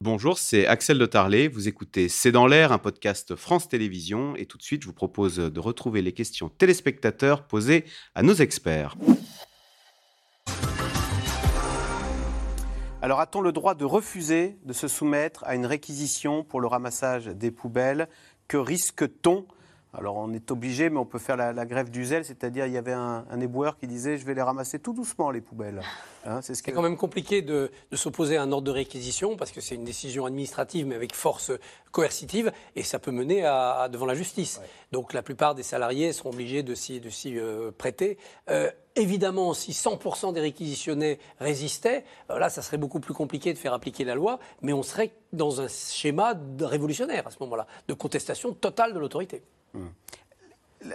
Bonjour, c'est Axel de Tarlet. Vous écoutez C'est dans l'air, un podcast France Télévisions. Et tout de suite, je vous propose de retrouver les questions téléspectateurs posées à nos experts. Alors, a-t-on le droit de refuser de se soumettre à une réquisition pour le ramassage des poubelles? Que risque-t-on? Alors on est obligé, mais on peut faire la, grève du zèle, c'est-à-dire il y avait un, éboueur qui disait je vais les ramasser tout doucement les poubelles. Hein, c'est quand même compliqué de, s'opposer à un ordre de réquisition parce que c'est une décision administrative mais avec force coercitive et ça peut mener à, devant la justice. Donc la plupart des salariés seront obligés de s'y euh, prêter. Euh, évidemment, si 100% des réquisitionnés résistaient, euh, là, ça serait beaucoup plus compliqué de faire appliquer la loi, mais on serait dans un schéma révolutionnaire à ce moment-là, de contestation totale de l'autorité.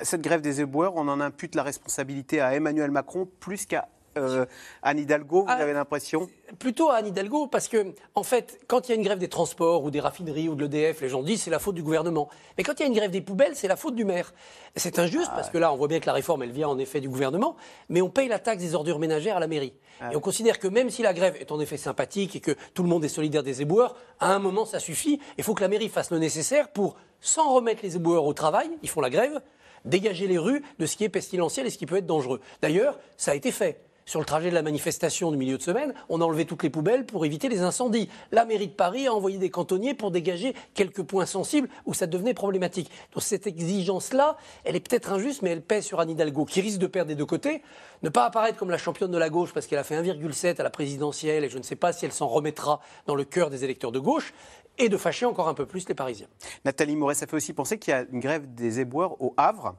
Cette grève des éboueurs, on en impute la responsabilité à Emmanuel Macron plus qu'à euh, Anne Hidalgo, vous ah, avez l'impression? Plutôt à Anne Hidalgo, parce que, en fait, quand il y a une grève des transports ou des raffineries ou de l'EDF, les gens disent c'est la faute du gouvernement. Mais quand il y a une grève des poubelles, c'est la faute du maire. C'est injuste, parce que là, on voit bien que la réforme, elle vient en effet du gouvernement, mais on paye la taxe des ordures ménagères à la mairie. Ah et on considère que même si la grève est en effet sympathique et que tout le monde est solidaire des éboueurs, à un moment, ça suffit. Il faut que la mairie fasse le nécessaire pour, sans remettre les éboueurs au travail, ils font la grève, dégager les rues de ce qui est pestilentiel et ce qui peut être dangereux. D'ailleurs, ça a été fait. Sur le trajet de la manifestation du milieu de semaine, on a enlevé toutes les poubelles pour éviter les incendies. La mairie de Paris a envoyé des cantonniers pour dégager quelques points sensibles où ça devenait problématique. Donc cette exigence-là, elle est peut-être injuste, mais elle pèse sur Anne Hidalgo, qui risque de perdre des deux côtés. Ne pas apparaître comme la championne de la gauche parce qu'elle a fait 1,7 à la présidentielle et je ne sais pas si elle s'en remettra dans le cœur des électeurs de gauche et de fâcher encore un peu plus les Parisiens. Nathalie Moret, ça fait aussi penser qu'il y a une grève des éboueurs au Havre.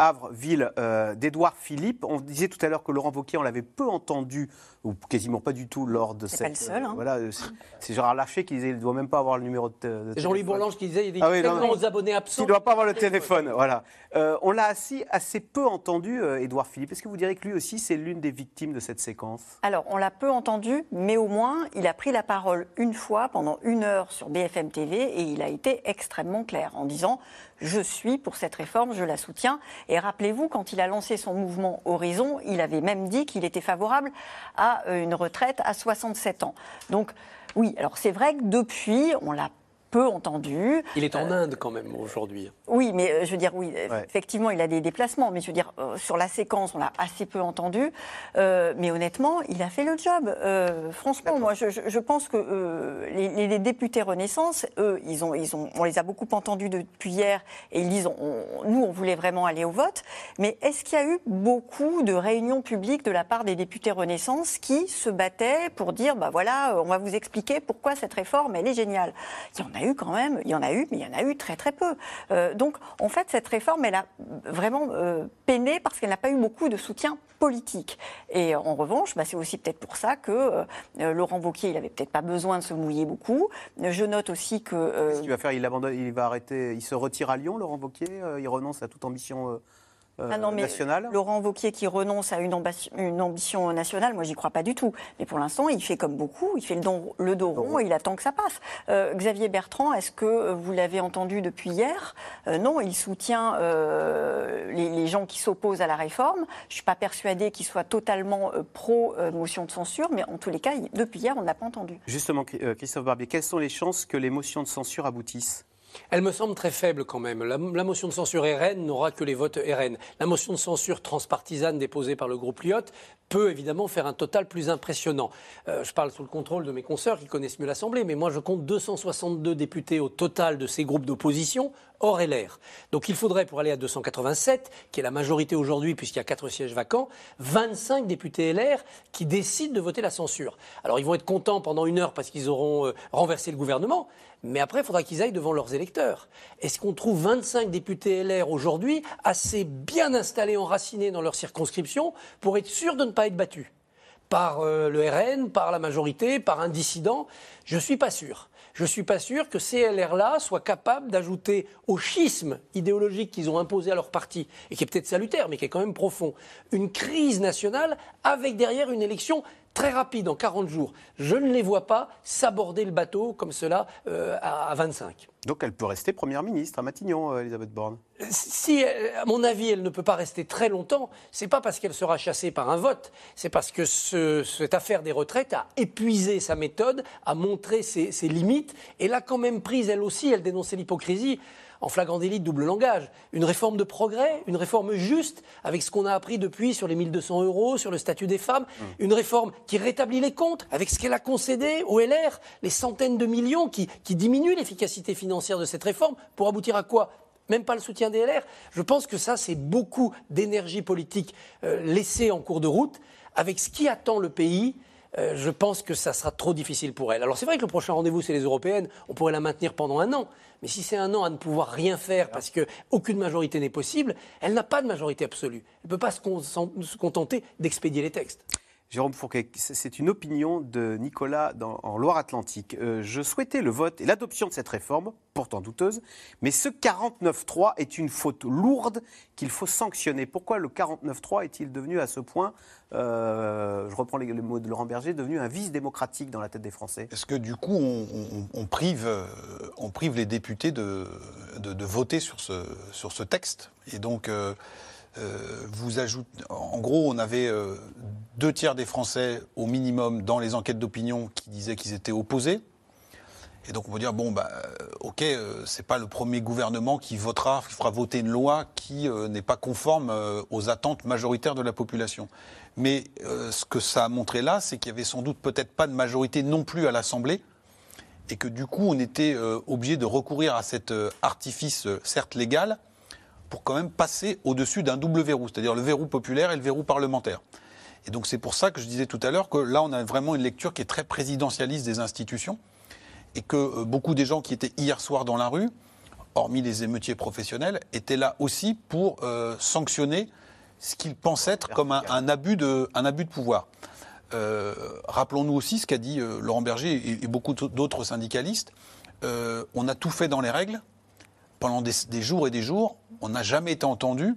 Havre, ville euh, d'Édouard Philippe. On disait tout à l'heure que Laurent Wauquiez, on l'avait peu entendu, ou quasiment pas du tout, lors de cette. Pas le seul. Hein. voilà, euh, c'est Gérard Larcher qui disait qu'il ne doit même pas avoir le numéro de, téléphone. Jean-Louis Bourlange qui disait qu'il y a des ah aux abonnés absents. Il ne doit pas avoir le téléphone. voilà. Euh, on l'a assez, assez peu entendu, Édouard Philippe. Est-ce que vous direz que lui aussi, c'est l'une des victimes de cette séquence? Alors, on l'a peu entendu, mais au moins, il a pris la parole une fois pendant une heure sur BFM TV et il a été extrêmement clair en disant je suis pour cette réforme, je la soutiens. Et rappelez-vous, quand il a lancé son mouvement Horizon, il avait même dit qu'il était favorable à euh, une retraite à 67 ans. Donc, oui, alors c'est vrai que depuis, on l'a peu entendu. Il est en euh, Inde quand même aujourd'hui. Oui, mais euh, je veux dire, oui, effectivement, il a des déplacements, mais je veux dire, euh, sur la séquence, on l'a assez peu entendu. mais honnêtement, il a fait le job. franchement, moi, je, pense que les, députés Renaissance, eux, ils ont, ils ont, on les a beaucoup entendus depuis hier, et ils disent, nous, on voulait vraiment aller au vote. Mais est-ce qu'il y a eu beaucoup de réunions publiques de la part des députés Renaissance qui se battaient pour dire, bah voilà, on va vous expliquer pourquoi cette réforme, elle est géniale? Il y en a eu quand même, il y en a eu, mais il y en a eu très très peu. Euh, donc en fait, cette réforme, elle a vraiment euh, peiné parce qu'elle n'a pas eu beaucoup de soutien politique. Et en revanche, bah, c'est aussi peut-être pour ça que euh, Laurent Wauquiez, il avait peut-être pas besoin de se mouiller beaucoup. Je note aussi que... Qu'est-ce qu'il va faire? Il, abandonne, il va arrêter, il se retire à Lyon, Laurent Wauquiez? Il renonce à toute ambition euh, ah non, mais Laurent Wauquiez qui renonce à une, ambition, nationale, moi j'y crois pas du tout. Mais pour l'instant, il fait comme beaucoup, il fait le, dos rond et il attend que ça passe. Euh, Xavier Bertrand, est-ce que vous l'avez entendu depuis hier? Euh, Non, il soutient les, gens qui s'opposent à la réforme. Je suis pas persuadée qu'il soit totalement pro motion de censure, mais en tous les cas, depuis hier, on ne l'a pas entendu. Justement, Christophe Barbier, quelles sont les chances que les motions de censure aboutissent? Elle me semble très faible quand même. La, motion de censure RN n'aura que les votes RN. La motion de censure transpartisane déposée par le groupe Lyotte peut évidemment faire un total plus impressionnant. Euh, je parle sous le contrôle de mes consoeurs qui connaissent mieux l'Assemblée, mais moi je compte 262 députés au total de ces groupes d'opposition, hors LR. Donc il faudrait, pour aller à 287, qui est la majorité aujourd'hui puisqu'il y a 4 sièges vacants, 25 députés LR qui décident de voter la censure. Alors ils vont être contents pendant une heure parce qu'ils auront euh, renversé le gouvernement, mais après, il faudra qu'ils aillent devant leurs électeurs. Est-ce qu'on trouve 25 députés LR aujourd'hui assez bien installés, enracinés dans leur circonscription pour être sûr de ne pas être battus par euh, le RN, par la majorité, par un dissident? Je ne suis pas sûr. Je ne suis pas sûr que ces LR-là soient capables d'ajouter au schisme idéologique qu'ils ont imposé à leur parti, et qui est peut-être salutaire, mais qui est quand même profond, une crise nationale avec derrière une élection très rapide en 40 jours, je ne les vois pas s'aborder le bateau comme cela euh, à, 25. Donc elle peut rester Première ministre à Matignon, euh, Elisabeth Borne. Si, à mon avis, elle ne peut pas rester très longtemps, c'est pas parce qu'elle sera chassée par un vote, c'est parce que cette affaire des retraites a épuisé sa méthode, a montré ses, ses limites, et l'a quand même prise elle aussi, elle dénonçait l'hypocrisie en flagrant délit de double langage. Une réforme de progrès, une réforme juste, avec ce qu'on a appris depuis sur les 1200 euros, sur le statut des femmes, mmh. une réforme qui rétablit les comptes, avec ce qu'elle a concédé au LR, les centaines de millions qui, qui diminuent l'efficacité financière de cette réforme, pour aboutir à quoi? Même pas le soutien des LR. Je pense que ça, c'est beaucoup d'énergie politique euh, laissée en cours de route, avec ce qui attend le pays euh, je pense que ça sera trop difficile pour elle. Alors c'est vrai que le prochain rendez-vous, c'est les européennes. On pourrait la maintenir pendant un an. Mais si c'est un an à ne pouvoir rien faire parce qu'aucune majorité n'est possible, elle n'a pas de majorité absolue. Elle ne peut pas se contenter d'expédier les textes. Jérôme Fourquet, c'est une opinion de Nicolas en Loire-Atlantique. Euh, je souhaitais le vote et l'adoption de cette réforme, pourtant douteuse, mais ce 49-3 est une faute lourde qu'il faut sanctionner. Pourquoi le 49-3 est-il devenu à ce point, euh, je reprends les, mots de Laurent Berger, devenu un vice démocratique dans la tête des Français? Est-ce que du coup, on, prive, euh, on prive les députés de, de, voter sur ce, sur ce texte? Et donc. Ajoutez, en gros, on avait euh, deux tiers des Français au minimum dans les enquêtes d'opinion qui disaient qu'ils étaient opposés. Et donc on peut dire bon bah euh, ok c'est pas le premier gouvernement qui votera fera voter une loi qui n'est pas conforme aux attentes majoritaires de la population. Mais ce que ça a montré là c'est qu'il y avait sans doute peut-être pas de majorité non plus à l'Assemblée et que du coup on était obligé de recourir à cet artifice certes légal pour quand même passer au-dessus d'un double verrou, c'est-à-dire le verrou populaire et le verrou parlementaire. Et donc c'est pour ça que je disais tout à l'heure que là on a vraiment une lecture qui est très présidentialiste des institutions et que euh, beaucoup des gens qui étaient hier soir dans la rue, hormis les émeutiers professionnels, étaient là aussi pour euh, sanctionner ce qu'ils pensent être comme un, abus, de, pouvoir. Euh, rappelons-nous aussi ce qu'a dit Laurent Berger et, beaucoup d'autres syndicalistes. on a tout fait dans les règles pendant des, jours et des jours, on n'a jamais été entendu.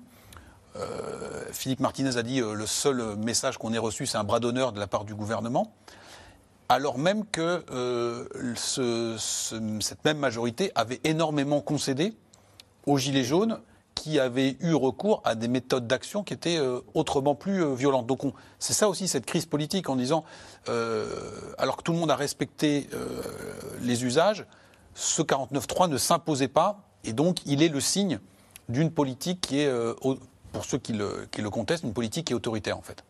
Euh, Philippe Martinez a dit euh, le seul message qu'on ait reçu, c'est un bras d'honneur de la part du gouvernement, alors même que euh, cette même majorité avait énormément concédé aux Gilets jaunes qui avaient eu recours à des méthodes d'action qui étaient autrement plus violentes. Donc c'est ça aussi cette crise politique en disant, alors que tout le monde a respecté les usages, ce 49-3 ne s'imposait pas et donc, il est le signe d'une politique qui est, euh, pour ceux qui le, qui le, contestent, une politique qui est autoritaire, en fait.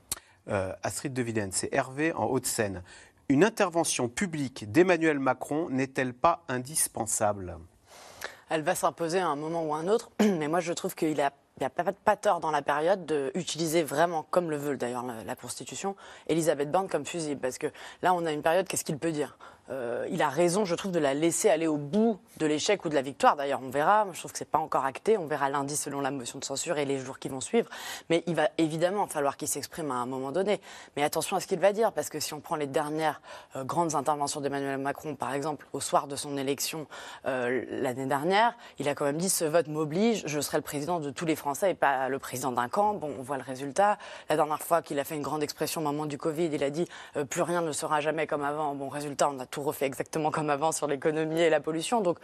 Euh, Astrid de Viden, c'est Hervé en Haute-Seine. Une intervention publique d'Emmanuel Macron n'est-elle pas indispensable? Elle va s'imposer à un moment ou à un autre, mais moi je trouve qu'il a il n'y a pas, pas, tort dans la période d'utiliser vraiment, comme le veut d'ailleurs la, la, Constitution, Elisabeth Borne comme fusible. Parce que là, on a une période, qu'est-ce qu'il peut dire? Euh, il a raison, je trouve, de la laisser aller au bout de l'échec ou de la victoire. D'ailleurs, on verra. Je trouve que c'est pas encore acté. On verra lundi selon la motion de censure et les jours qui vont suivre. Mais il va évidemment falloir qu'il s'exprime à un moment donné. Mais attention à ce qu'il va dire, parce que si on prend les dernières euh, grandes interventions d'Emmanuel Macron, par exemple, au soir de son élection euh, l'année dernière, il a quand même dit ce vote m'oblige. Je serai le président de tous les Français et pas le président d'un camp. Bon, on voit le résultat. La dernière fois qu'il a fait une grande expression au moment du Covid, il a dit plus rien ne sera jamais comme avant. Bon, résultat, on a tout refait exactement comme avant sur l'économie et la pollution. Donc,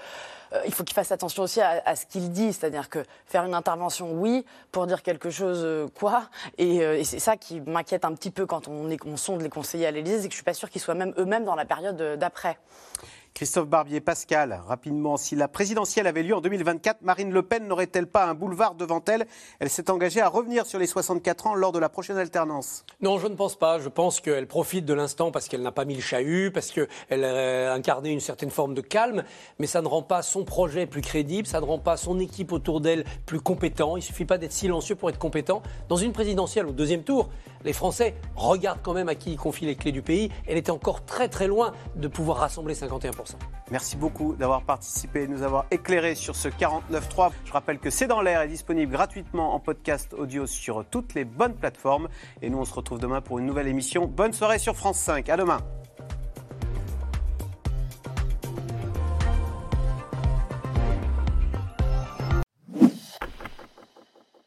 euh, il faut qu'il fasse attention aussi à, ce qu'il dit, c'est-à-dire que faire une intervention, oui, pour dire quelque chose, euh, quoi. Euh, et, c'est ça qui m'inquiète un petit peu quand on, est, on sonde les conseillers à l'Élysée, c'est que je suis pas sûr qu'ils soient même eux-mêmes dans la période d'après. Christophe Barbier, Pascal, rapidement, si la présidentielle avait lieu en 2024, Marine Le Pen n'aurait-elle pas un boulevard devant elle? Elle s'est engagée à revenir sur les 64 ans lors de la prochaine alternance. Non, je ne pense pas. Je pense qu'elle profite de l'instant parce qu'elle n'a pas mis le chahut, parce qu'elle a incarné une certaine forme de calme, mais ça ne rend pas son projet plus crédible, ça ne rend pas son équipe autour d'elle plus compétent. Il ne suffit pas d'être silencieux pour être compétent. Dans une présidentielle au deuxième tour, les Français regardent quand même à qui il confie les clés du pays. Elle était encore très très loin de pouvoir rassembler 51%. Merci beaucoup d'avoir participé et de nous avoir éclairé sur ce 49.3. Je rappelle que C'est dans l'air est disponible gratuitement en podcast audio sur toutes les bonnes plateformes. Et nous, on se retrouve demain pour une nouvelle émission. Bonne soirée sur France 5. À demain.